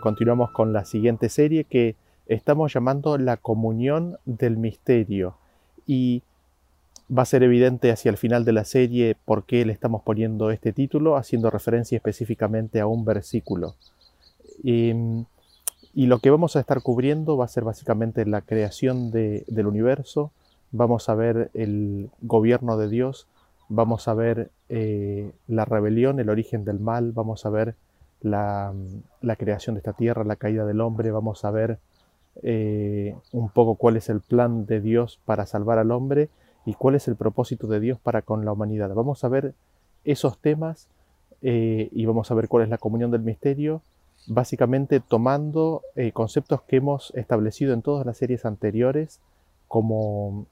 Continuamos con la siguiente serie que estamos llamando la comunión del misterio. Y va a ser evidente hacia el final de la serie por qué le estamos poniendo este título, haciendo referencia específicamente a un versículo. Y, lo que vamos a estar cubriendo va a ser básicamente la creación del universo, vamos a ver el gobierno de Dios, vamos a ver eh, la rebelión, el origen del mal, vamos a ver la, creación de esta tierra, la caída del hombre, vamos a ver eh, un poco cuál es el plan de Dios para salvar al hombre y cuál es el propósito de Dios para con la humanidad. Vamos a ver esos temas eh, y vamos a ver cuál es la comunión del misterio, básicamente tomando eh, conceptos que hemos establecido en todas las series anteriores como,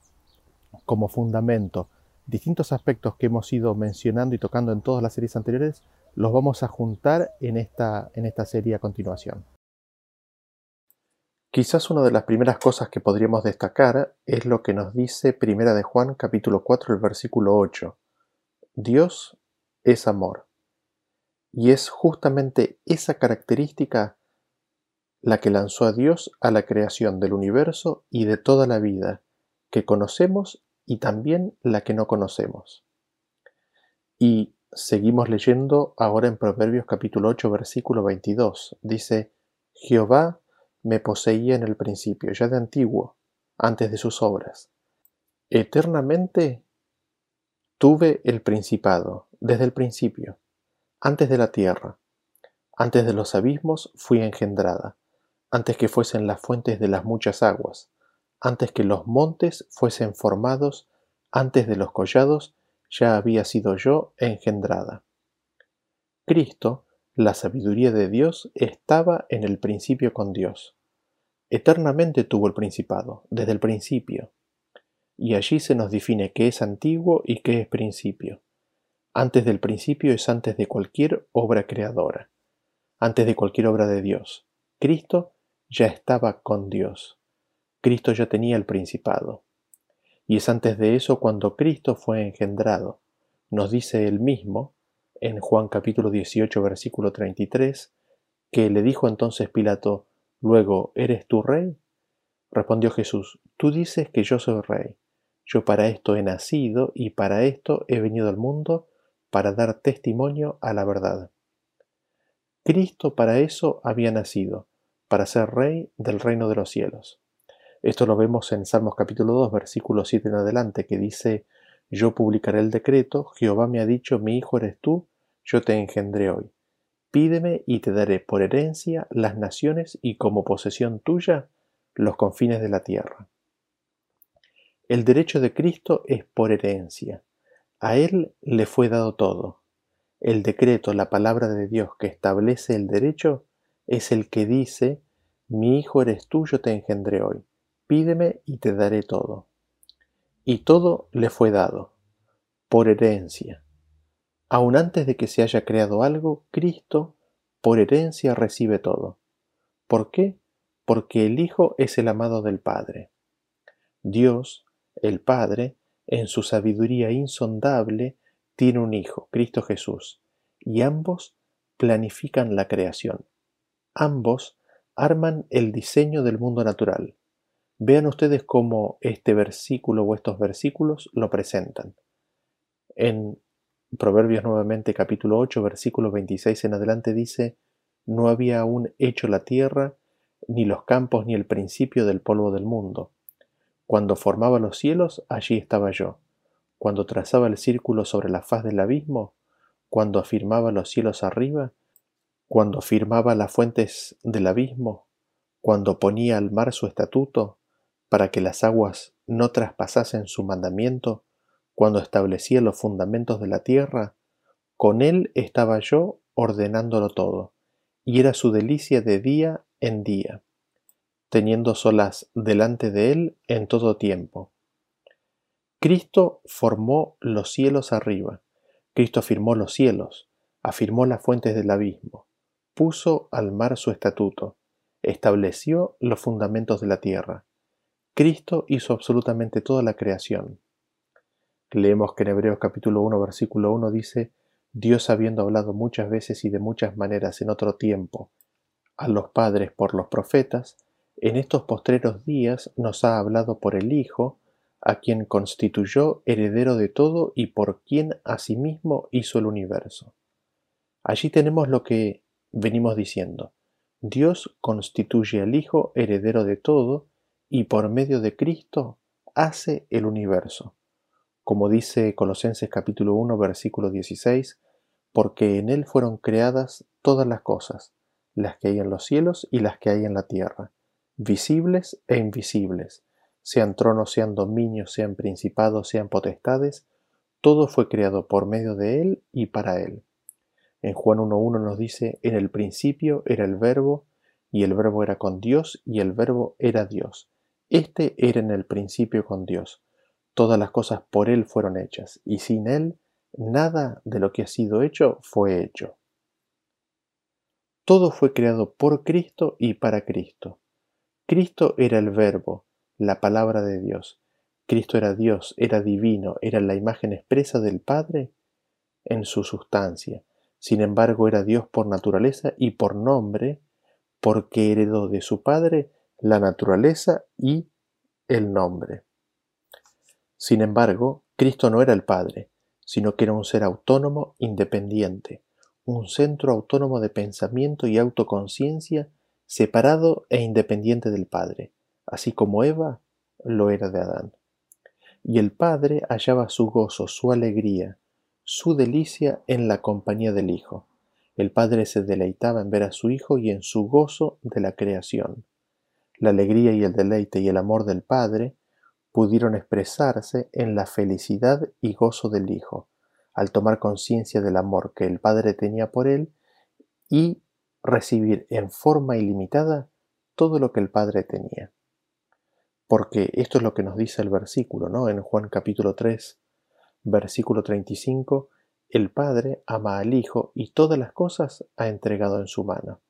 como fundamento. Distintos aspectos que hemos ido mencionando y tocando en todas las series anteriores los vamos a juntar en esta, en esta serie a continuación. Quizás una de las primeras cosas que podríamos destacar es lo que nos dice Primera de Juan capítulo 4 el versículo 8. Dios es amor. Y es justamente esa característica la que lanzó a Dios a la creación del universo y de toda la vida que conocemos y también la que no conocemos. Y Seguimos leyendo ahora en Proverbios capítulo 8 versículo 22. Dice, Jehová me poseía en el principio, ya de antiguo, antes de sus obras. Eternamente tuve el principado, desde el principio, antes de la tierra, antes de los abismos fui engendrada, antes que fuesen las fuentes de las muchas aguas, antes que los montes fuesen formados, antes de los collados ya había sido yo engendrada. Cristo, la sabiduría de Dios, estaba en el principio con Dios. Eternamente tuvo el principado, desde el principio. Y allí se nos define qué es antiguo y qué es principio. Antes del principio es antes de cualquier obra creadora, antes de cualquier obra de Dios. Cristo ya estaba con Dios. Cristo ya tenía el principado. Y es antes de eso cuando Cristo fue engendrado. Nos dice él mismo, en Juan capítulo 18, versículo 33, que le dijo entonces Pilato, Luego, ¿eres tú rey? Respondió Jesús, Tú dices que yo soy rey. Yo para esto he nacido y para esto he venido al mundo, para dar testimonio a la verdad. Cristo para eso había nacido, para ser rey del reino de los cielos. Esto lo vemos en Salmos capítulo 2, versículo 7 en adelante, que dice, Yo publicaré el decreto, Jehová me ha dicho, mi hijo eres tú, yo te engendré hoy. Pídeme y te daré por herencia las naciones y como posesión tuya los confines de la tierra. El derecho de Cristo es por herencia. A Él le fue dado todo. El decreto, la palabra de Dios que establece el derecho, es el que dice, mi hijo eres tú, yo te engendré hoy. Pídeme y te daré todo. Y todo le fue dado, por herencia. Aun antes de que se haya creado algo, Cristo, por herencia, recibe todo. ¿Por qué? Porque el Hijo es el amado del Padre. Dios, el Padre, en su sabiduría insondable, tiene un Hijo, Cristo Jesús, y ambos planifican la creación. Ambos arman el diseño del mundo natural. Vean ustedes cómo este versículo o estos versículos lo presentan. En Proverbios nuevamente capítulo 8 versículo 26 en adelante dice, no había aún hecho la tierra, ni los campos, ni el principio del polvo del mundo. Cuando formaba los cielos, allí estaba yo. Cuando trazaba el círculo sobre la faz del abismo, cuando afirmaba los cielos arriba, cuando firmaba las fuentes del abismo, cuando ponía al mar su estatuto, para que las aguas no traspasasen su mandamiento cuando establecía los fundamentos de la tierra, con él estaba yo ordenándolo todo, y era su delicia de día en día, teniendo solas delante de él en todo tiempo. Cristo formó los cielos arriba, Cristo afirmó los cielos, afirmó las fuentes del abismo, puso al mar su estatuto, estableció los fundamentos de la tierra. Cristo hizo absolutamente toda la creación. Leemos que en Hebreos capítulo 1 versículo 1 dice, Dios habiendo hablado muchas veces y de muchas maneras en otro tiempo, a los padres por los profetas, en estos postreros días nos ha hablado por el Hijo, a quien constituyó heredero de todo y por quien asimismo hizo el universo. Allí tenemos lo que venimos diciendo. Dios constituye al Hijo heredero de todo y por medio de Cristo hace el universo. Como dice Colosenses capítulo 1 versículo 16, porque en Él fueron creadas todas las cosas, las que hay en los cielos y las que hay en la tierra, visibles e invisibles, sean tronos, sean dominios, sean principados, sean potestades, todo fue creado por medio de Él y para Él. En Juan 1.1 nos dice, en el principio era el verbo, y el verbo era con Dios, y el verbo era Dios. Este era en el principio con Dios. Todas las cosas por Él fueron hechas, y sin Él nada de lo que ha sido hecho fue hecho. Todo fue creado por Cristo y para Cristo. Cristo era el verbo, la palabra de Dios. Cristo era Dios, era divino, era la imagen expresa del Padre en su sustancia. Sin embargo, era Dios por naturaleza y por nombre, porque heredó de su Padre la naturaleza y el nombre. Sin embargo, Cristo no era el Padre, sino que era un ser autónomo, independiente, un centro autónomo de pensamiento y autoconciencia separado e independiente del Padre, así como Eva lo era de Adán. Y el Padre hallaba su gozo, su alegría, su delicia en la compañía del Hijo. El Padre se deleitaba en ver a su Hijo y en su gozo de la creación. La alegría y el deleite y el amor del Padre pudieron expresarse en la felicidad y gozo del Hijo, al tomar conciencia del amor que el Padre tenía por él y recibir en forma ilimitada todo lo que el Padre tenía. Porque esto es lo que nos dice el versículo, ¿no? En Juan capítulo 3, versículo 35, el Padre ama al Hijo y todas las cosas ha entregado en su mano.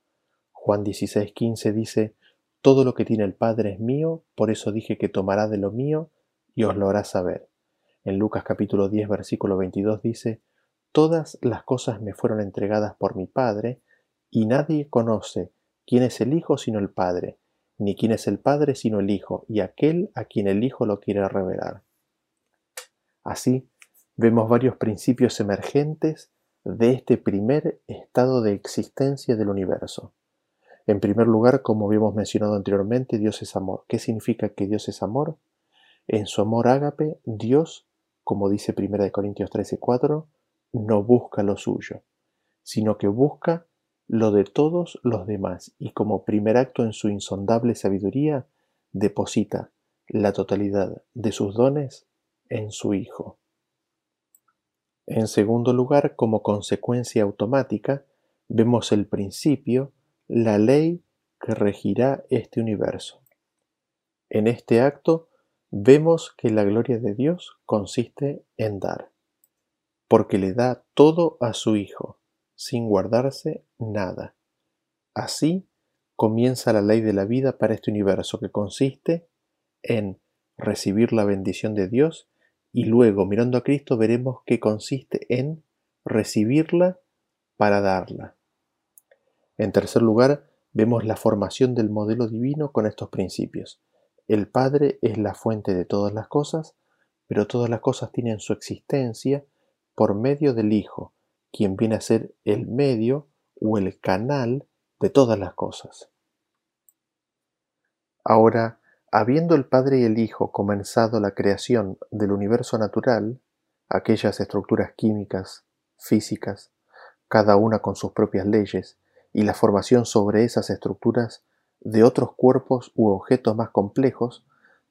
Juan 16, 15 dice, todo lo que tiene el Padre es mío, por eso dije que tomará de lo mío y os lo hará saber. En Lucas capítulo 10 versículo 22 dice, Todas las cosas me fueron entregadas por mi Padre, y nadie conoce quién es el Hijo sino el Padre, ni quién es el Padre sino el Hijo, y aquel a quien el Hijo lo quiere revelar. Así, vemos varios principios emergentes de este primer estado de existencia del universo. En primer lugar, como habíamos mencionado anteriormente, Dios es amor. ¿Qué significa que Dios es amor? En su amor ágape, Dios, como dice 1 Corintios 13:4, no busca lo suyo, sino que busca lo de todos los demás y como primer acto en su insondable sabiduría, deposita la totalidad de sus dones en su Hijo. En segundo lugar, como consecuencia automática, vemos el principio la ley que regirá este universo. En este acto vemos que la gloria de Dios consiste en dar, porque le da todo a su Hijo, sin guardarse nada. Así comienza la ley de la vida para este universo que consiste en recibir la bendición de Dios y luego mirando a Cristo veremos que consiste en recibirla para darla. En tercer lugar, vemos la formación del modelo divino con estos principios. El Padre es la fuente de todas las cosas, pero todas las cosas tienen su existencia por medio del Hijo, quien viene a ser el medio o el canal de todas las cosas. Ahora, habiendo el Padre y el Hijo comenzado la creación del universo natural, aquellas estructuras químicas, físicas, cada una con sus propias leyes, y la formación sobre esas estructuras de otros cuerpos u objetos más complejos,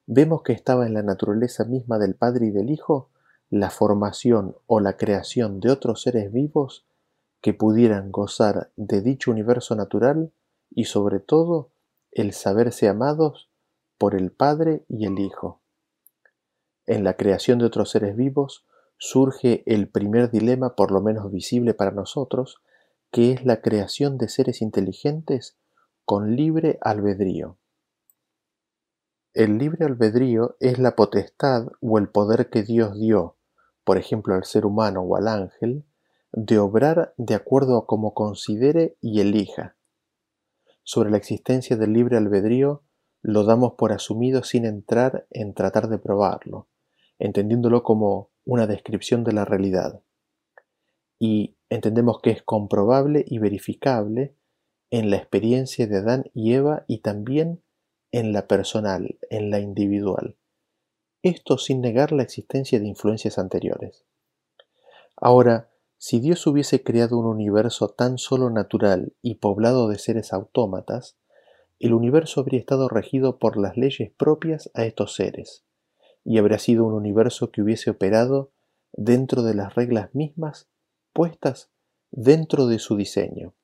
vemos que estaba en la naturaleza misma del Padre y del Hijo la formación o la creación de otros seres vivos que pudieran gozar de dicho universo natural y sobre todo el saberse amados por el Padre y el Hijo. En la creación de otros seres vivos surge el primer dilema por lo menos visible para nosotros, que es la creación de seres inteligentes con libre albedrío. El libre albedrío es la potestad o el poder que Dios dio, por ejemplo al ser humano o al ángel, de obrar de acuerdo a como considere y elija. sobre la existencia del libre albedrío lo damos por asumido sin entrar en tratar de probarlo, entendiéndolo como una descripción de la realidad. Y entendemos que es comprobable y verificable en la experiencia de Adán y Eva y también en la personal, en la individual. Esto sin negar la existencia de influencias anteriores. Ahora, si Dios hubiese creado un universo tan solo natural y poblado de seres autómatas, el universo habría estado regido por las leyes propias a estos seres, y habría sido un universo que hubiese operado dentro de las reglas mismas puestas dentro de su diseño.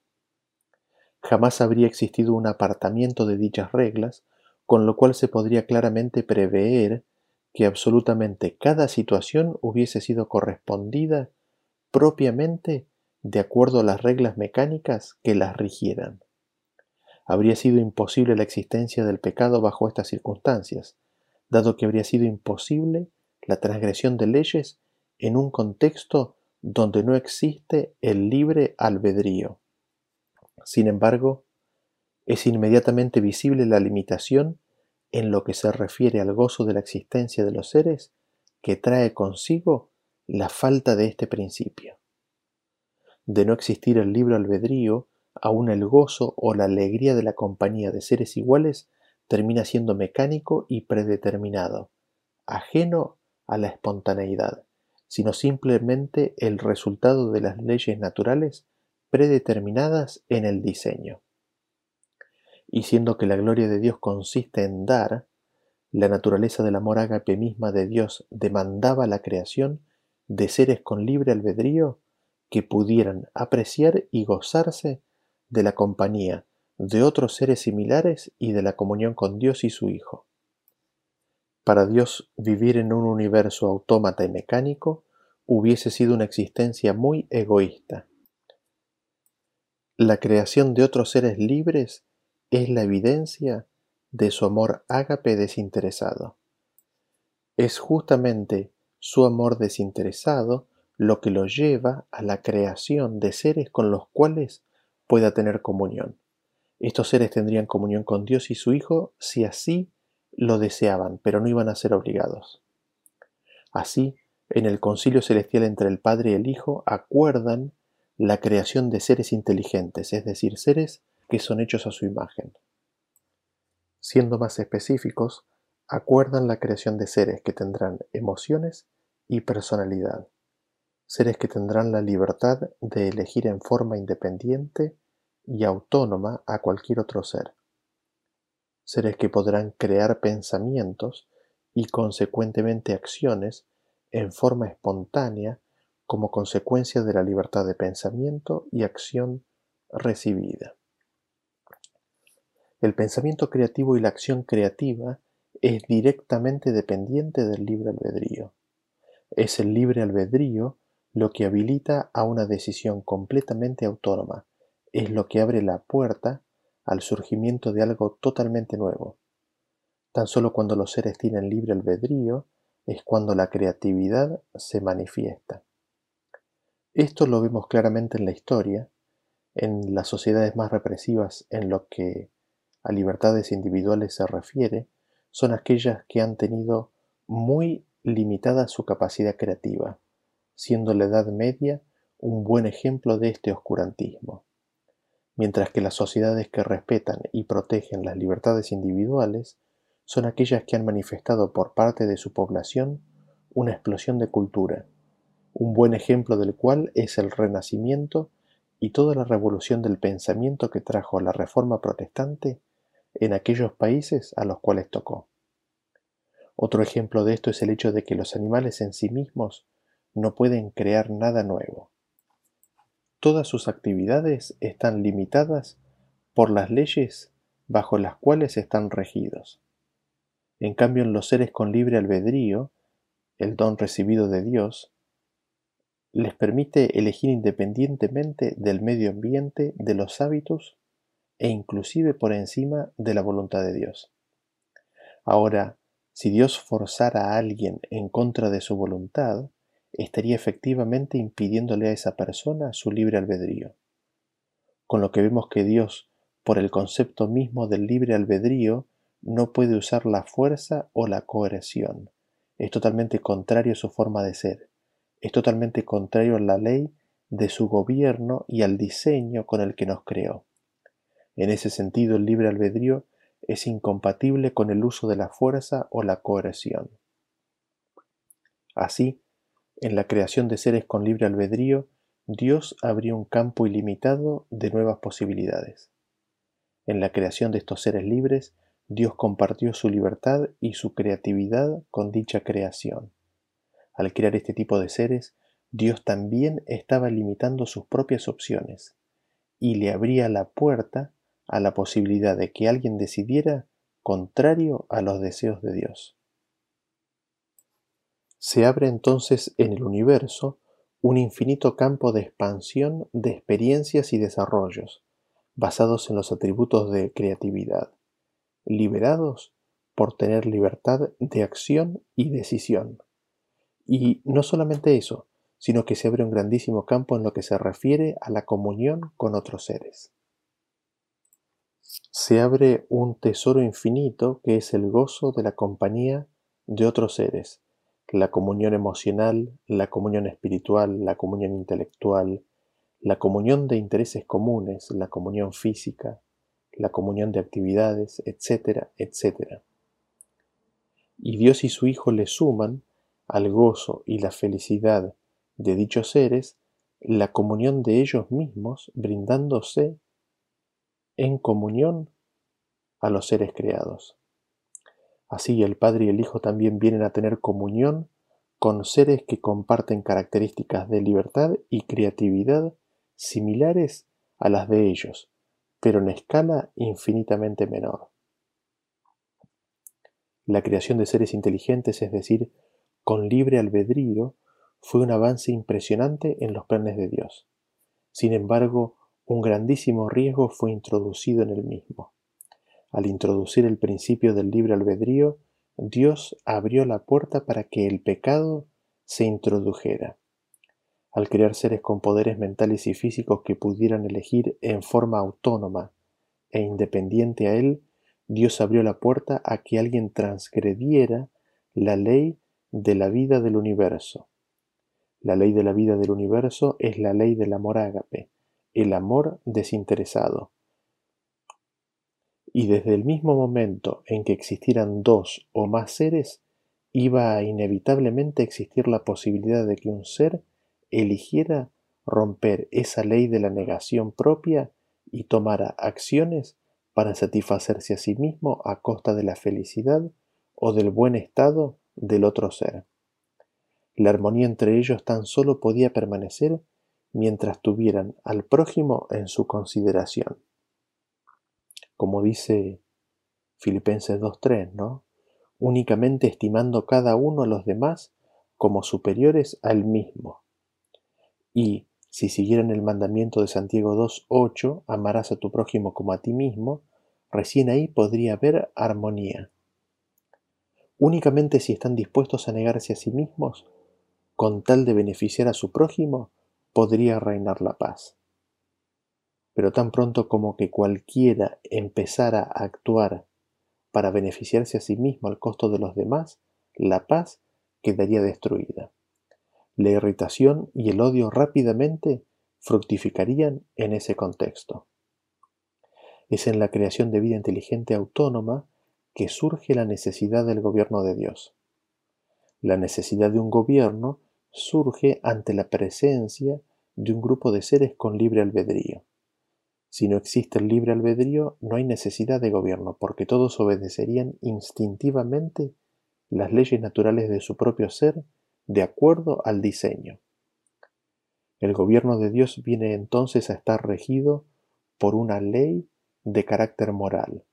Jamás habría existido un apartamiento de dichas reglas, con lo cual se podría claramente prever que absolutamente cada situación hubiese sido correspondida propiamente de acuerdo a las reglas mecánicas que las rigieran. Habría sido imposible la existencia del pecado bajo estas circunstancias, dado que habría sido imposible la transgresión de leyes en un contexto donde no existe el libre albedrío. Sin embargo, es inmediatamente visible la limitación en lo que se refiere al gozo de la existencia de los seres que trae consigo la falta de este principio. De no existir el libre albedrío, aún el gozo o la alegría de la compañía de seres iguales termina siendo mecánico y predeterminado, ajeno a la espontaneidad, sino simplemente el resultado de las leyes naturales predeterminadas en el diseño. Y siendo que la gloria de Dios consiste en dar, la naturaleza del amor ágape misma de Dios demandaba la creación de seres con libre albedrío que pudieran apreciar y gozarse de la compañía de otros seres similares y de la comunión con Dios y su Hijo. Para Dios vivir en un universo autómata y mecánico hubiese sido una existencia muy egoísta. La creación de otros seres libres es la evidencia de su amor ágape desinteresado. Es justamente su amor desinteresado lo que lo lleva a la creación de seres con los cuales pueda tener comunión. Estos seres tendrían comunión con Dios y su Hijo si así lo deseaban, pero no iban a ser obligados. Así, en el concilio celestial entre el Padre y el Hijo acuerdan la creación de seres inteligentes, es decir, seres que son hechos a su imagen. Siendo más específicos, acuerdan la creación de seres que tendrán emociones y personalidad, seres que tendrán la libertad de elegir en forma independiente y autónoma a cualquier otro ser, seres que podrán crear pensamientos y consecuentemente acciones en forma espontánea como consecuencia de la libertad de pensamiento y acción recibida. El pensamiento creativo y la acción creativa es directamente dependiente del libre albedrío. Es el libre albedrío lo que habilita a una decisión completamente autónoma, es lo que abre la puerta al surgimiento de algo totalmente nuevo. Tan solo cuando los seres tienen libre albedrío es cuando la creatividad se manifiesta. Esto lo vemos claramente en la historia, en las sociedades más represivas en lo que a libertades individuales se refiere, son aquellas que han tenido muy limitada su capacidad creativa, siendo la Edad Media un buen ejemplo de este oscurantismo. Mientras que las sociedades que respetan y protegen las libertades individuales son aquellas que han manifestado por parte de su población una explosión de cultura, un buen ejemplo del cual es el Renacimiento y toda la revolución del pensamiento que trajo la Reforma Protestante en aquellos países a los cuales tocó. Otro ejemplo de esto es el hecho de que los animales en sí mismos no pueden crear nada nuevo. Todas sus actividades están limitadas por las leyes bajo las cuales están regidos. En cambio, en los seres con libre albedrío, el don recibido de Dios, les permite elegir independientemente del medio ambiente, de los hábitos e inclusive por encima de la voluntad de Dios. Ahora, si Dios forzara a alguien en contra de su voluntad, estaría efectivamente impidiéndole a esa persona su libre albedrío. Con lo que vemos que Dios por el concepto mismo del libre albedrío, no puede usar la fuerza o la coerción. Es totalmente contrario a su forma de ser. Es totalmente contrario a la ley de su gobierno y al diseño con el que nos creó. En ese sentido, el libre albedrío es incompatible con el uso de la fuerza o la coerción. Así, en la creación de seres con libre albedrío, Dios abrió un campo ilimitado de nuevas posibilidades. En la creación de estos seres libres, Dios compartió su libertad y su creatividad con dicha creación. Al crear este tipo de seres, Dios también estaba limitando sus propias opciones y le abría la puerta a la posibilidad de que alguien decidiera contrario a los deseos de Dios. Se abre entonces en el universo un infinito campo de expansión de experiencias y desarrollos, basados en los atributos de creatividad, liberados por tener libertad de acción y decisión. Y no solamente eso, sino que se abre un grandísimo campo en lo que se refiere a la comunión con otros seres. Se abre un tesoro infinito que es el gozo de la compañía de otros seres, la comunión emocional, la comunión espiritual, la comunión intelectual, la comunión de intereses comunes, la comunión física, la comunión de actividades, etcétera, etcétera. Y Dios y su Hijo le suman al gozo y la felicidad de dichos seres la comunión de ellos mismos brindándose en comunión a los seres creados. Así el Padre y el Hijo también vienen a tener comunión con seres que comparten características de libertad y creatividad similares a las de ellos, pero en escala infinitamente menor. La creación de seres inteligentes, es decir, con libre albedrío, fue un avance impresionante en los planes de Dios. Sin embargo, un grandísimo riesgo fue introducido en el mismo. Al introducir el principio del libre albedrío, Dios abrió la puerta para que el pecado se introdujera. Al crear seres con poderes mentales y físicos que pudieran elegir en forma autónoma e independiente a Él, Dios abrió la puerta a que alguien transgrediera la ley de la vida del universo. La ley de la vida del universo es la ley del amor ágape, el amor desinteresado y desde el mismo momento en que existieran dos o más seres, iba a inevitablemente existir la posibilidad de que un ser eligiera romper esa ley de la negación propia y tomara acciones para satisfacerse a sí mismo a costa de la felicidad o del buen estado del otro ser. La armonía entre ellos tan solo podía permanecer mientras tuvieran al prójimo en su consideración como dice Filipenses 2.3, ¿no? Únicamente estimando cada uno a los demás como superiores al mismo. Y si siguieran el mandamiento de Santiago 2.8, amarás a tu prójimo como a ti mismo, recién ahí podría haber armonía. Únicamente si están dispuestos a negarse a sí mismos, con tal de beneficiar a su prójimo, podría reinar la paz pero tan pronto como que cualquiera empezara a actuar para beneficiarse a sí mismo al costo de los demás, la paz quedaría destruida. La irritación y el odio rápidamente fructificarían en ese contexto. Es en la creación de vida inteligente autónoma que surge la necesidad del gobierno de Dios. La necesidad de un gobierno surge ante la presencia de un grupo de seres con libre albedrío. Si no existe el libre albedrío, no hay necesidad de gobierno, porque todos obedecerían instintivamente las leyes naturales de su propio ser de acuerdo al diseño. El gobierno de Dios viene entonces a estar regido por una ley de carácter moral.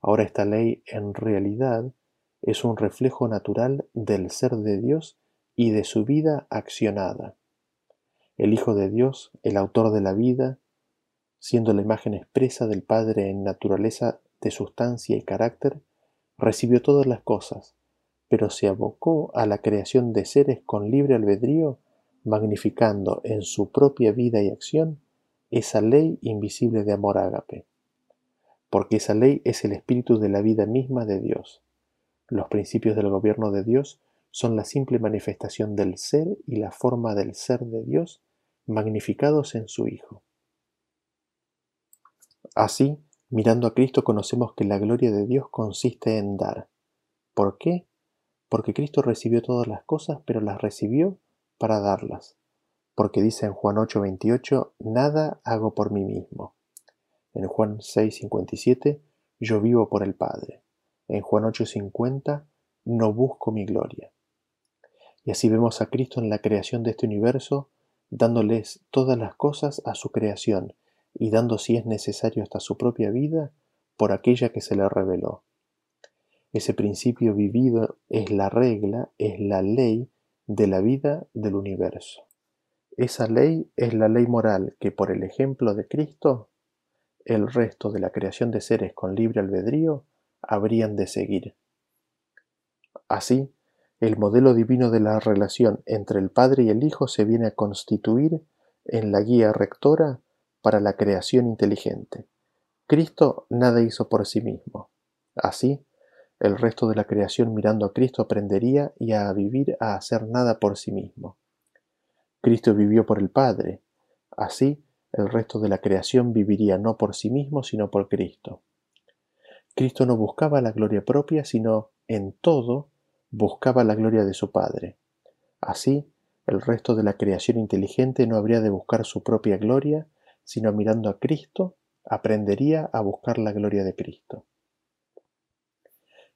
Ahora esta ley en realidad es un reflejo natural del ser de Dios y de su vida accionada. El Hijo de Dios, el autor de la vida, siendo la imagen expresa del Padre en naturaleza de sustancia y carácter, recibió todas las cosas, pero se abocó a la creación de seres con libre albedrío, magnificando en su propia vida y acción esa ley invisible de amor ágape. porque esa ley es el espíritu de la vida misma de Dios. Los principios del gobierno de Dios son la simple manifestación del ser y la forma del ser de Dios magnificados en su Hijo. Así, mirando a Cristo conocemos que la gloria de Dios consiste en dar. ¿Por qué? Porque Cristo recibió todas las cosas, pero las recibió para darlas. Porque dice en Juan 8:28, nada hago por mí mismo. En Juan 6:57, yo vivo por el Padre. En Juan 8:50, no busco mi gloria. Y así vemos a Cristo en la creación de este universo, dándoles todas las cosas a su creación y dando si es necesario hasta su propia vida por aquella que se le reveló. Ese principio vivido es la regla, es la ley de la vida del universo. Esa ley es la ley moral que por el ejemplo de Cristo el resto de la creación de seres con libre albedrío habrían de seguir. Así, el modelo divino de la relación entre el Padre y el Hijo se viene a constituir en la guía rectora para la creación inteligente. Cristo nada hizo por sí mismo. Así, el resto de la creación mirando a Cristo aprendería y a vivir a hacer nada por sí mismo. Cristo vivió por el Padre. Así, el resto de la creación viviría no por sí mismo, sino por Cristo. Cristo no buscaba la gloria propia, sino en todo buscaba la gloria de su Padre. Así, el resto de la creación inteligente no habría de buscar su propia gloria, sino mirando a Cristo, aprendería a buscar la gloria de Cristo.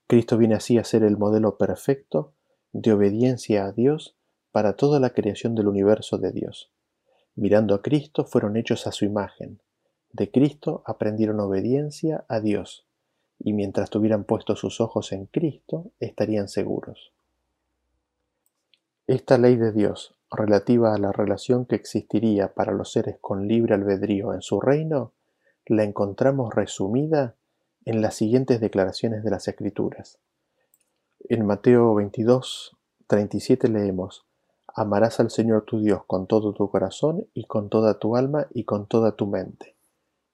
Cristo viene así a ser el modelo perfecto de obediencia a Dios para toda la creación del universo de Dios. Mirando a Cristo fueron hechos a su imagen. De Cristo aprendieron obediencia a Dios, y mientras tuvieran puestos sus ojos en Cristo, estarían seguros. Esta ley de Dios, relativa a la relación que existiría para los seres con libre albedrío en su reino, la encontramos resumida en las siguientes declaraciones de las Escrituras. En Mateo 22, 37 leemos, Amarás al Señor tu Dios con todo tu corazón y con toda tu alma y con toda tu mente.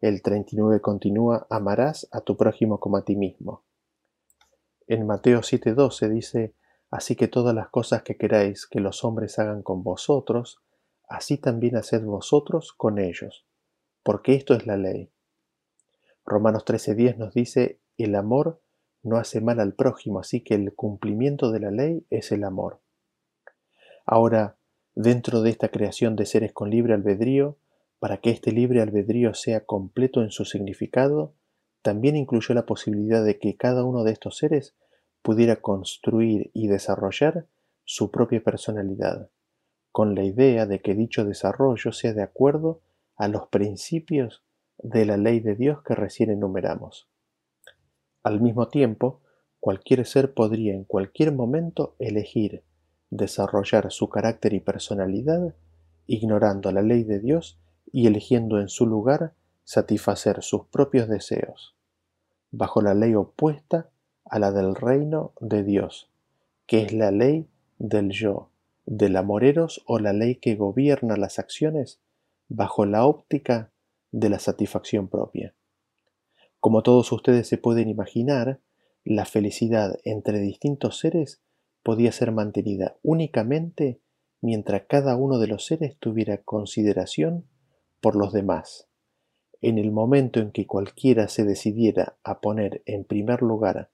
El 39 continúa, amarás a tu prójimo como a ti mismo. En Mateo 7:12 dice, Así que todas las cosas que queráis que los hombres hagan con vosotros, así también haced vosotros con ellos, porque esto es la ley. Romanos 13:10 nos dice, el amor no hace mal al prójimo, así que el cumplimiento de la ley es el amor. Ahora, dentro de esta creación de seres con libre albedrío, para que este libre albedrío sea completo en su significado, también incluyó la posibilidad de que cada uno de estos seres pudiera construir y desarrollar su propia personalidad, con la idea de que dicho desarrollo sea de acuerdo a los principios de la ley de Dios que recién enumeramos. Al mismo tiempo, cualquier ser podría en cualquier momento elegir desarrollar su carácter y personalidad, ignorando la ley de Dios y eligiendo en su lugar satisfacer sus propios deseos, bajo la ley opuesta a la del reino de Dios, que es la ley del yo, del amoreros o la ley que gobierna las acciones bajo la óptica de la satisfacción propia. Como todos ustedes se pueden imaginar, la felicidad entre distintos seres podía ser mantenida únicamente mientras cada uno de los seres tuviera consideración por los demás. En el momento en que cualquiera se decidiera a poner en primer lugar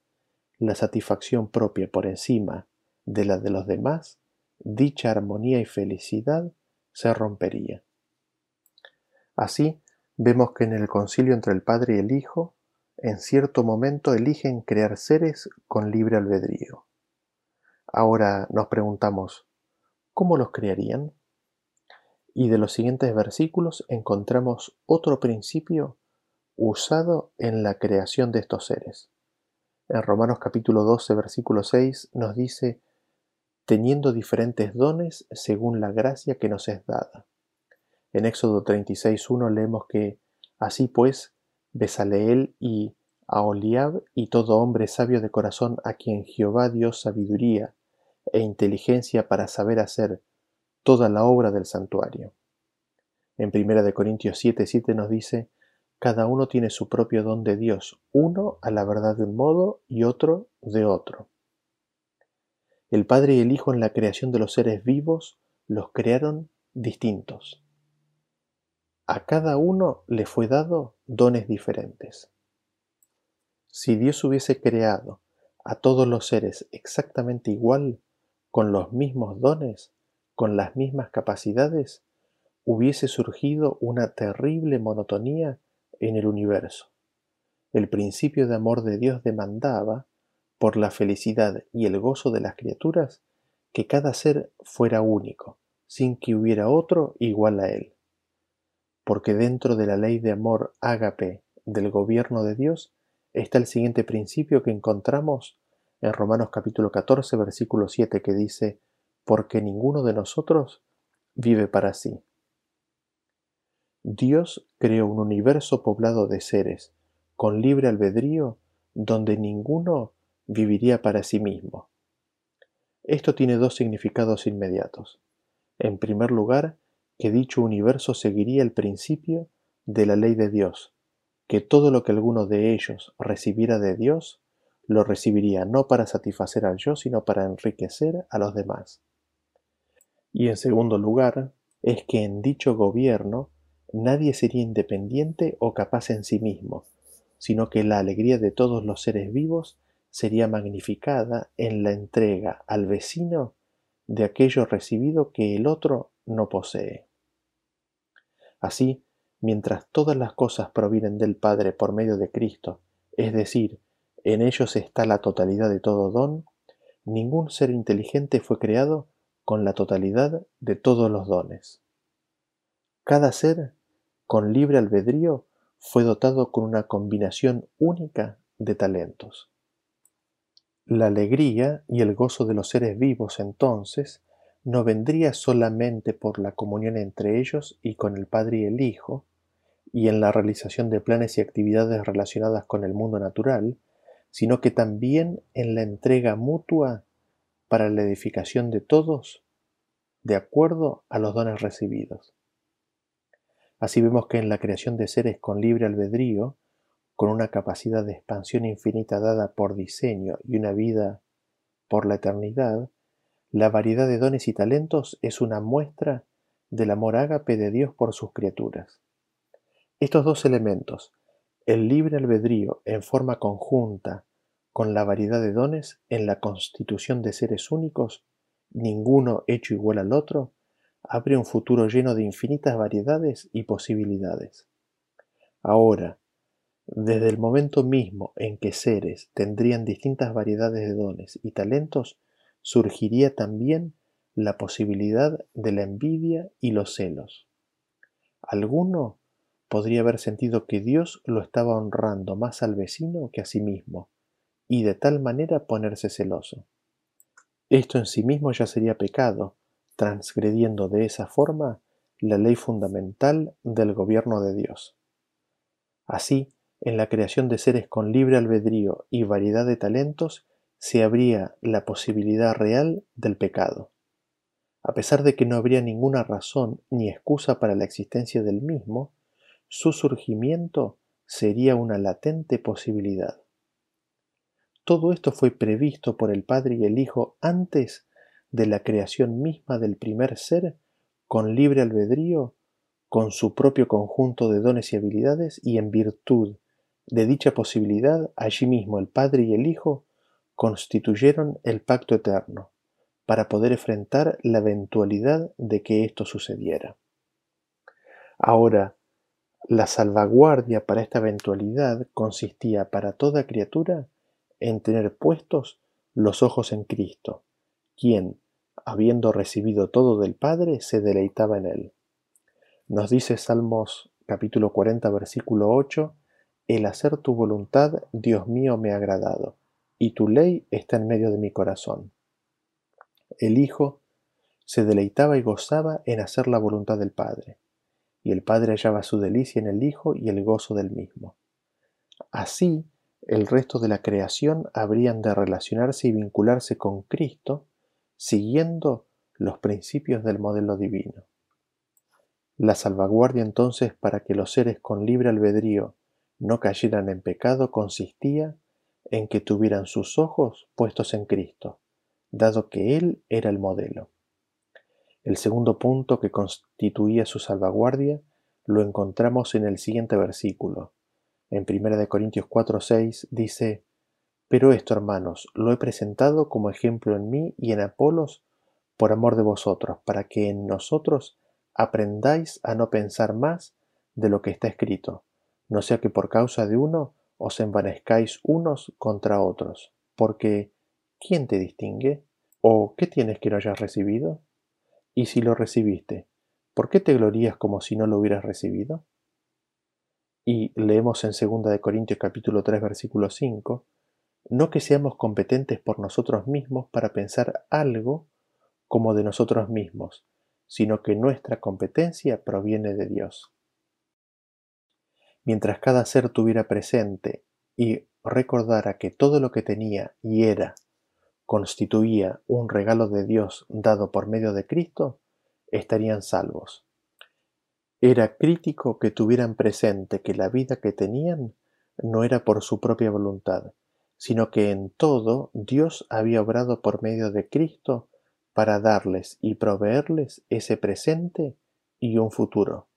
la satisfacción propia por encima de la de los demás, dicha armonía y felicidad se rompería. Así, vemos que en el concilio entre el Padre y el Hijo, en cierto momento eligen crear seres con libre albedrío. Ahora nos preguntamos, ¿cómo los crearían? Y de los siguientes versículos encontramos otro principio usado en la creación de estos seres. En Romanos capítulo 12, versículo 6 nos dice, teniendo diferentes dones según la gracia que nos es dada. En Éxodo 36.1 leemos que, así pues, Besaleel y Aholiab y todo hombre sabio de corazón a quien Jehová dio sabiduría e inteligencia para saber hacer toda la obra del santuario. En 1 Corintios 7:7 nos dice, cada uno tiene su propio don de Dios, uno a la verdad de un modo y otro de otro. El Padre y el Hijo en la creación de los seres vivos los crearon distintos. A cada uno le fue dado dones diferentes. Si Dios hubiese creado a todos los seres exactamente igual, con los mismos dones, con las mismas capacidades, hubiese surgido una terrible monotonía en el universo. El principio de amor de Dios demandaba, por la felicidad y el gozo de las criaturas, que cada ser fuera único, sin que hubiera otro igual a él porque dentro de la ley de amor ágape del gobierno de Dios está el siguiente principio que encontramos en Romanos capítulo 14 versículo 7 que dice, porque ninguno de nosotros vive para sí. Dios creó un universo poblado de seres, con libre albedrío, donde ninguno viviría para sí mismo. Esto tiene dos significados inmediatos. En primer lugar, que dicho universo seguiría el principio de la ley de Dios, que todo lo que alguno de ellos recibiera de Dios, lo recibiría no para satisfacer al yo, sino para enriquecer a los demás. Y en segundo lugar, es que en dicho gobierno nadie sería independiente o capaz en sí mismo, sino que la alegría de todos los seres vivos sería magnificada en la entrega al vecino de aquello recibido que el otro no posee. Así, mientras todas las cosas provienen del Padre por medio de Cristo, es decir, en ellos está la totalidad de todo don, ningún ser inteligente fue creado con la totalidad de todos los dones. Cada ser, con libre albedrío, fue dotado con una combinación única de talentos. La alegría y el gozo de los seres vivos entonces no vendría solamente por la comunión entre ellos y con el Padre y el Hijo, y en la realización de planes y actividades relacionadas con el mundo natural, sino que también en la entrega mutua para la edificación de todos de acuerdo a los dones recibidos. Así vemos que en la creación de seres con libre albedrío, con una capacidad de expansión infinita dada por diseño y una vida por la eternidad, la variedad de dones y talentos es una muestra del amor ágape de Dios por sus criaturas. Estos dos elementos, el libre albedrío en forma conjunta con la variedad de dones en la constitución de seres únicos, ninguno hecho igual al otro, abre un futuro lleno de infinitas variedades y posibilidades. Ahora, desde el momento mismo en que seres tendrían distintas variedades de dones y talentos, surgiría también la posibilidad de la envidia y los celos. Alguno podría haber sentido que Dios lo estaba honrando más al vecino que a sí mismo, y de tal manera ponerse celoso. Esto en sí mismo ya sería pecado, transgrediendo de esa forma la ley fundamental del gobierno de Dios. Así, en la creación de seres con libre albedrío y variedad de talentos, se abría la posibilidad real del pecado. A pesar de que no habría ninguna razón ni excusa para la existencia del mismo, su surgimiento sería una latente posibilidad. Todo esto fue previsto por el Padre y el Hijo antes de la creación misma del primer ser, con libre albedrío, con su propio conjunto de dones y habilidades, y en virtud de dicha posibilidad, allí mismo el Padre y el Hijo constituyeron el pacto eterno, para poder enfrentar la eventualidad de que esto sucediera. Ahora, la salvaguardia para esta eventualidad consistía para toda criatura en tener puestos los ojos en Cristo, quien, habiendo recibido todo del Padre, se deleitaba en él. Nos dice Salmos capítulo 40 versículo 8, El hacer tu voluntad, Dios mío, me ha agradado y tu ley está en medio de mi corazón. El Hijo se deleitaba y gozaba en hacer la voluntad del Padre, y el Padre hallaba su delicia en el Hijo y el gozo del mismo. Así, el resto de la creación habrían de relacionarse y vincularse con Cristo, siguiendo los principios del modelo divino. La salvaguardia entonces para que los seres con libre albedrío no cayeran en pecado consistía en que tuvieran sus ojos puestos en Cristo, dado que Él era el modelo. El segundo punto que constituía su salvaguardia lo encontramos en el siguiente versículo. En 1 Corintios 4:6 dice, Pero esto, hermanos, lo he presentado como ejemplo en mí y en Apolos por amor de vosotros, para que en nosotros aprendáis a no pensar más de lo que está escrito, no sea que por causa de uno os envanezcáis unos contra otros, porque ¿quién te distingue? ¿O qué tienes que no hayas recibido? Y si lo recibiste, ¿por qué te glorías como si no lo hubieras recibido? Y leemos en 2 de Corintios capítulo 3 versículo 5, no que seamos competentes por nosotros mismos para pensar algo como de nosotros mismos, sino que nuestra competencia proviene de Dios. Mientras cada ser tuviera presente y recordara que todo lo que tenía y era constituía un regalo de Dios dado por medio de Cristo, estarían salvos. Era crítico que tuvieran presente que la vida que tenían no era por su propia voluntad, sino que en todo Dios había obrado por medio de Cristo para darles y proveerles ese presente y un futuro.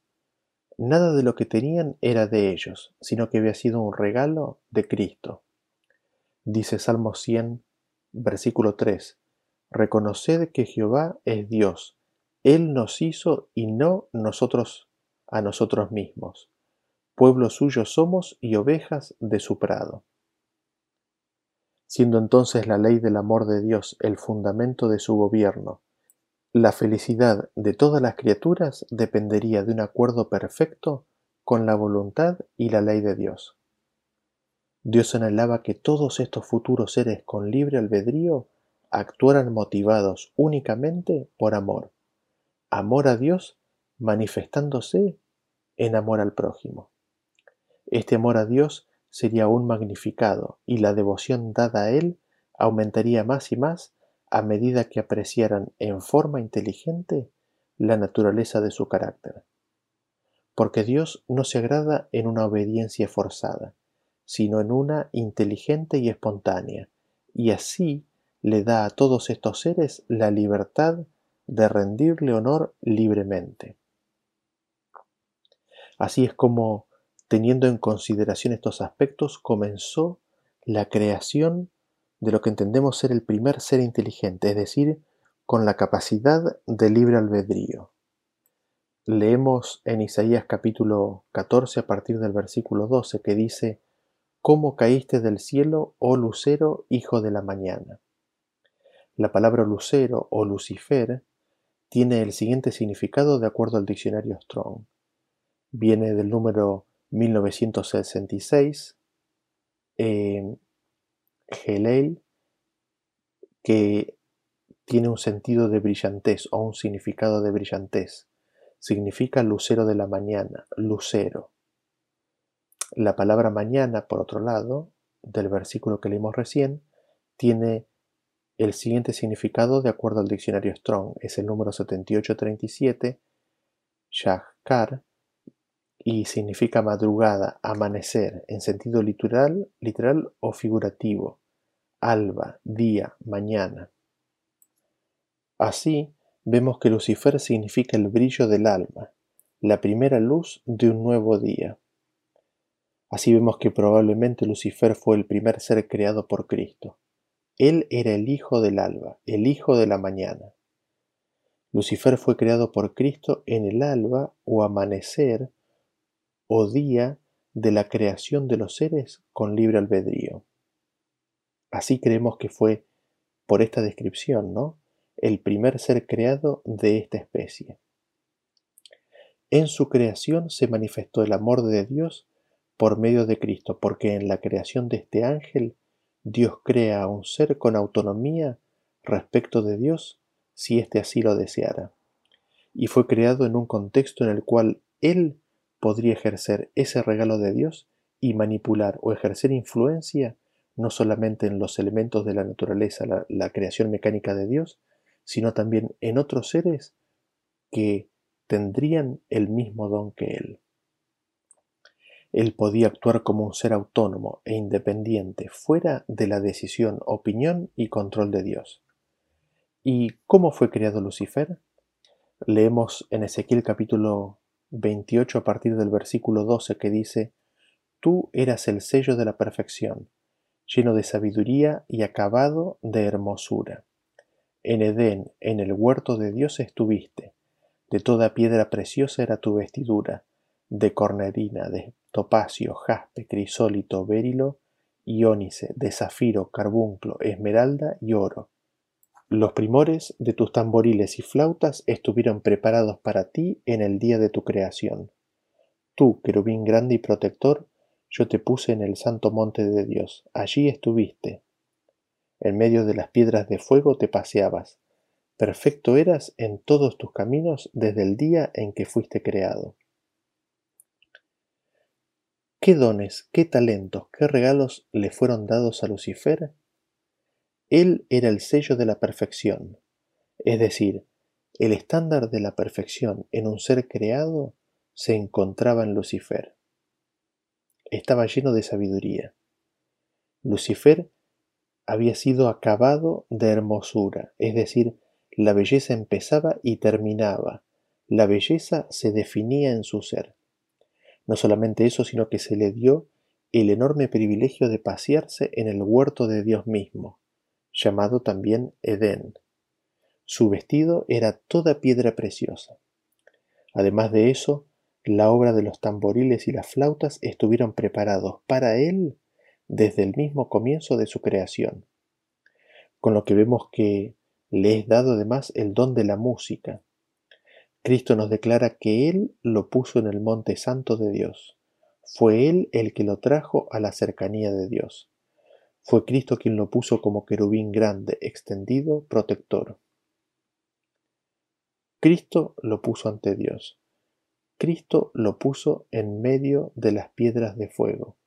Nada de lo que tenían era de ellos, sino que había sido un regalo de Cristo. Dice Salmo 100, versículo 3, Reconoced que Jehová es Dios, Él nos hizo y no nosotros a nosotros mismos. Pueblo suyo somos y ovejas de su prado. Siendo entonces la ley del amor de Dios el fundamento de su gobierno, la felicidad de todas las criaturas dependería de un acuerdo perfecto con la voluntad y la ley de Dios. Dios anhelaba que todos estos futuros seres con libre albedrío actuaran motivados únicamente por amor, amor a Dios manifestándose en amor al prójimo. Este amor a Dios sería aún magnificado y la devoción dada a él aumentaría más y más a medida que apreciaran en forma inteligente la naturaleza de su carácter. Porque Dios no se agrada en una obediencia forzada, sino en una inteligente y espontánea, y así le da a todos estos seres la libertad de rendirle honor libremente. Así es como Teniendo en consideración estos aspectos, comenzó la creación de lo que entendemos ser el primer ser inteligente, es decir, con la capacidad de libre albedrío. Leemos en Isaías capítulo 14 a partir del versículo 12 que dice, ¿Cómo caíste del cielo, oh lucero, hijo de la mañana? La palabra lucero o Lucifer tiene el siguiente significado de acuerdo al diccionario Strong. Viene del número 1966, eh, que tiene un sentido de brillantez o un significado de brillantez. Significa lucero de la mañana, lucero. La palabra mañana, por otro lado, del versículo que leímos recién, tiene el siguiente significado de acuerdo al diccionario Strong. Es el número 7837, Shahkar, y significa madrugada, amanecer, en sentido literal, literal o figurativo, alba, día, mañana. Así, vemos que Lucifer significa el brillo del alma, la primera luz de un nuevo día. Así vemos que probablemente Lucifer fue el primer ser creado por Cristo. Él era el hijo del alba, el hijo de la mañana. Lucifer fue creado por Cristo en el alba o amanecer o día de la creación de los seres con libre albedrío. Así creemos que fue, por esta descripción, ¿no? el primer ser creado de esta especie. En su creación se manifestó el amor de Dios por medio de Cristo, porque en la creación de este ángel Dios crea a un ser con autonomía respecto de Dios si éste así lo deseara. Y fue creado en un contexto en el cual Él podría ejercer ese regalo de Dios y manipular o ejercer influencia no solamente en los elementos de la naturaleza, la, creación mecánica de Dios, sino también en otros seres que tendrían el mismo don que él. Él podía actuar como un ser autónomo e independiente, fuera de la decisión, opinión y control de Dios. ¿Y cómo fue creado Lucifer? Leemos en Ezequiel capítulo 28 a partir del versículo 12 que dice, Tú eras el sello de la perfección, lleno de sabiduría y acabado de hermosura. En Edén, en el huerto de Dios estuviste, de toda piedra preciosa era tu vestidura, de cornerina, de topacio, jaspe, crisólito, berilo, iónice, de zafiro, carbunclo, esmeralda y oro. Los primores de tus tamboriles y flautas estuvieron preparados para ti en el día de tu creación. Tú, querubín grande y protector, yo te puse en el santo monte de Dios. Allí estuviste. En medio de las piedras de fuego te paseabas. Perfecto eras en todos tus caminos desde el día en que fuiste creado. ¿Qué dones, qué talentos, qué regalos le fueron dados a Lucifer? Él era el sello de la perfección, es decir, el estándar de la perfección en un ser creado se encontraba en Lucifer. Estaba lleno de sabiduría. Lucifer había sido acabado de hermosura, es decir, la belleza empezaba y terminaba, la belleza se definía en su ser. No solamente eso, sino que se le dio el enorme privilegio de pasearse en el huerto de Dios mismo, llamado también Edén. Su vestido era toda piedra preciosa. Además de eso, la obra de los tamboriles y las flautas estuvieron preparados para él desde el mismo comienzo de su creación, con lo que vemos que le es dado además el don de la música, Cristo nos declara que Él lo puso en el monte santo de Dios. Fue Él el que lo trajo a la cercanía de Dios. Fue Cristo quien lo puso como querubín grande, extendido, protector. Cristo lo puso ante Dios. Cristo lo puso en medio de las piedras de fuego.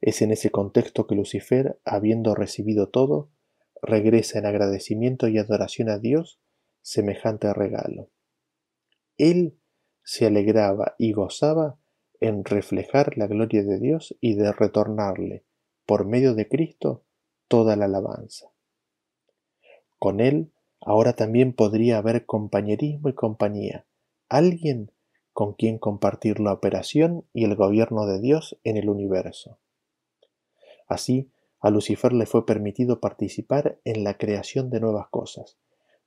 Es en ese contexto que Lucifer, habiendo recibido todo, regresa en agradecimiento y adoración a Dios semejante regalo. Él se alegraba y gozaba en reflejar la gloria de Dios y de retornarle, por medio de Cristo, toda la alabanza. Con Él ahora también podría haber compañerismo y compañía, alguien con quien compartir la operación y el gobierno de Dios en el universo. Así, a Lucifer le fue permitido participar en la creación de nuevas cosas,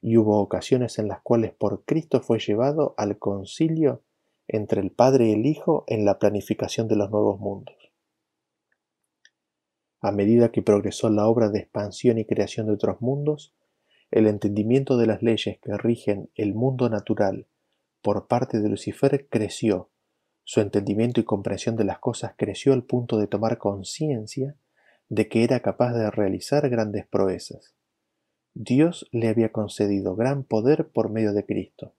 y hubo ocasiones en las cuales por Cristo fue llevado al concilio entre el Padre y el Hijo en la planificación de los nuevos mundos. A medida que progresó la obra de expansión y creación de otros mundos, el entendimiento de las leyes que rigen el mundo natural por parte de Lucifer creció, su entendimiento y comprensión de las cosas creció al punto de tomar conciencia de que era capaz de realizar grandes proezas. Dios le había concedido gran poder por medio de Cristo,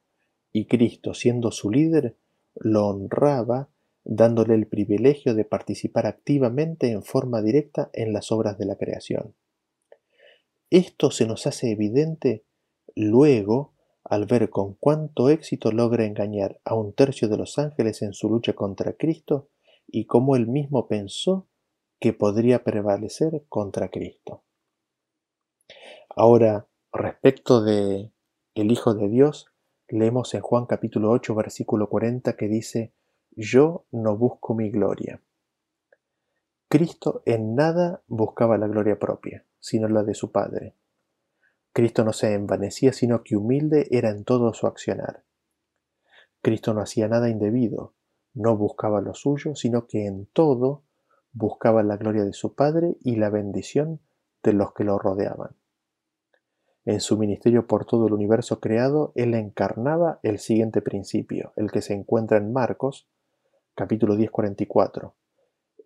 y Cristo, siendo su líder, lo honraba dándole el privilegio de participar activamente en forma directa en las obras de la creación. Esto se nos hace evidente luego al ver con cuánto éxito logra engañar a un tercio de los ángeles en su lucha contra Cristo y cómo él mismo pensó que podría prevalecer contra Cristo. Ahora, respecto de el Hijo de Dios, leemos en Juan capítulo 8 versículo 40 que dice, Yo no busco mi gloria. Cristo en nada buscaba la gloria propia, sino la de su Padre. Cristo no se envanecía, sino que humilde era en todo su accionar. Cristo no hacía nada indebido, no buscaba lo suyo, sino que en todo buscaba la gloria de su Padre y la bendición de los que lo rodeaban. En su ministerio por todo el universo creado, él encarnaba el siguiente principio, el que se encuentra en Marcos, capítulo 10, 44.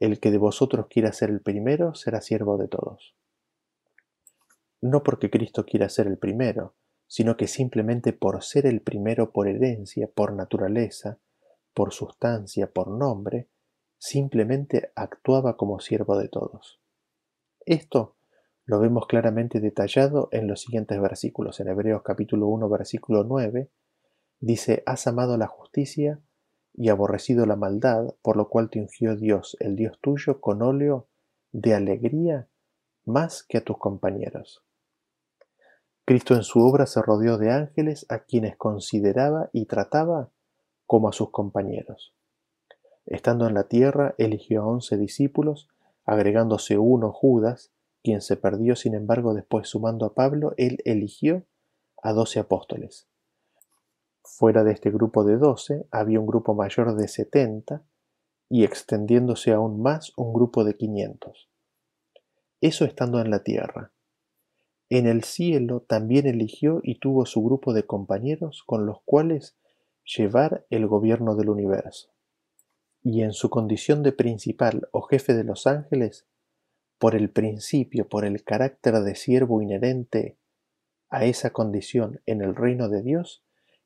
El que de vosotros quiera ser el primero será siervo de todos. No porque Cristo quiera ser el primero, sino que simplemente por ser el primero por herencia, por naturaleza, por sustancia, por nombre, simplemente actuaba como siervo de todos. Esto lo vemos claramente detallado en los siguientes versículos. En Hebreos capítulo 1 versículo 9 Dice, has amado la justicia y aborrecido la maldad, por lo cual te ungió Dios, el Dios tuyo, con óleo de alegría más que a tus compañeros. Cristo en su obra se rodeó de ángeles a quienes consideraba y trataba como a sus compañeros. Estando en la tierra, eligió a once discípulos, agregándose uno Judas, quien se perdió, sin embargo, después sumando a Pablo, él eligió a doce apóstoles. Fuera de este grupo de doce había un grupo mayor de setenta y extendiéndose aún más un grupo de quinientos. Eso estando en la tierra. En el cielo también eligió y tuvo su grupo de compañeros con los cuales llevar el gobierno del universo. Y en su condición de principal o jefe de los ángeles, por el principio, por el carácter de siervo inherente a esa condición en el reino de Dios,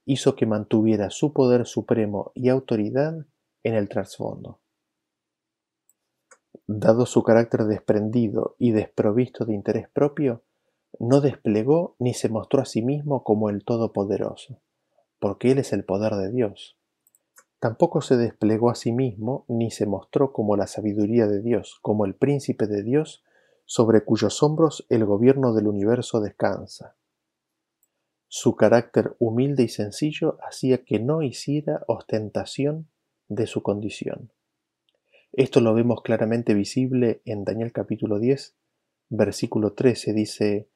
hizo que mantuviera su poder supremo y autoridad en el trasfondo. Dado su carácter desprendido y desprovisto de interés propio, no desplegó ni se mostró a sí mismo como el Todopoderoso, porque Él es el poder de Dios. Tampoco se desplegó a sí mismo ni se mostró como la sabiduría de Dios, como el príncipe de Dios, sobre cuyos hombros el gobierno del universo descansa. Su carácter humilde y sencillo hacía que no hiciera ostentación de su condición. Esto lo vemos claramente visible en Daniel capítulo 10, versículo 13, dice,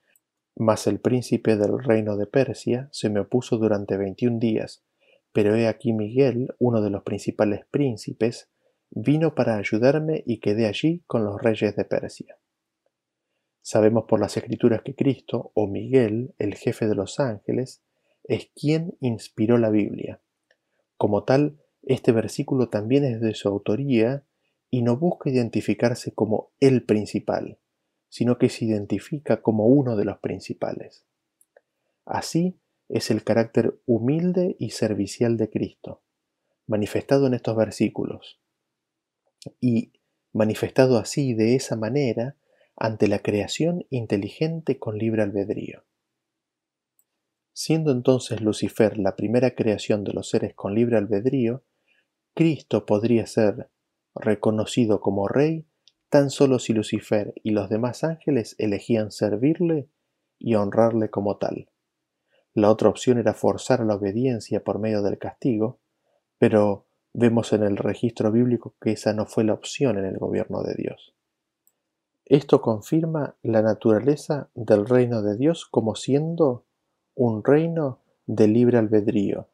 mas el príncipe del reino de Persia se me opuso durante veintiún días, pero he aquí Miguel, uno de los principales príncipes, vino para ayudarme y quedé allí con los reyes de Persia. Sabemos por las escrituras que Cristo, o Miguel, el jefe de los ángeles, es quien inspiró la Biblia. Como tal, este versículo también es de su autoría y no busca identificarse como el principal, sino que se identifica como uno de los principales. Así es el carácter humilde y servicial de Cristo, manifestado en estos versículos, y manifestado así de esa manera ante la creación inteligente con libre albedrío. Siendo entonces Lucifer la primera creación de los seres con libre albedrío, Cristo podría ser reconocido como rey tan solo si Lucifer y los demás ángeles elegían servirle y honrarle como tal. La otra opción era forzar la obediencia por medio del castigo, pero vemos en el registro bíblico que esa no fue la opción en el gobierno de Dios. Esto confirma la naturaleza del reino de Dios como siendo un reino de libre albedrío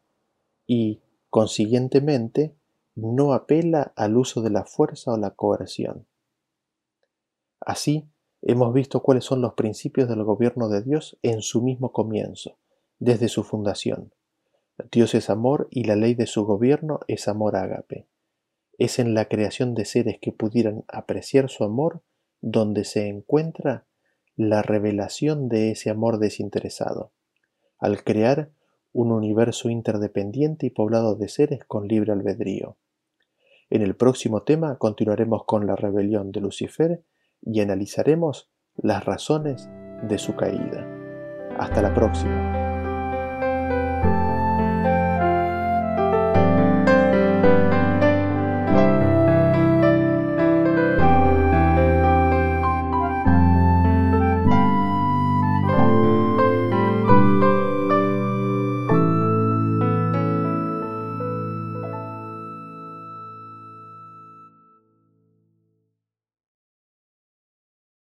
y, consiguientemente, no apela al uso de la fuerza o la coerción. Así, hemos visto cuáles son los principios del gobierno de Dios en su mismo comienzo, desde su fundación. Dios es amor y la ley de su gobierno es amor ágape. Es en la creación de seres que pudieran apreciar su amor donde se encuentra la revelación de ese amor desinteresado, al crear un universo interdependiente y poblado de seres con libre albedrío. En el próximo tema continuaremos con la rebelión de Lucifer y analizaremos las razones de su caída. Hasta la próxima.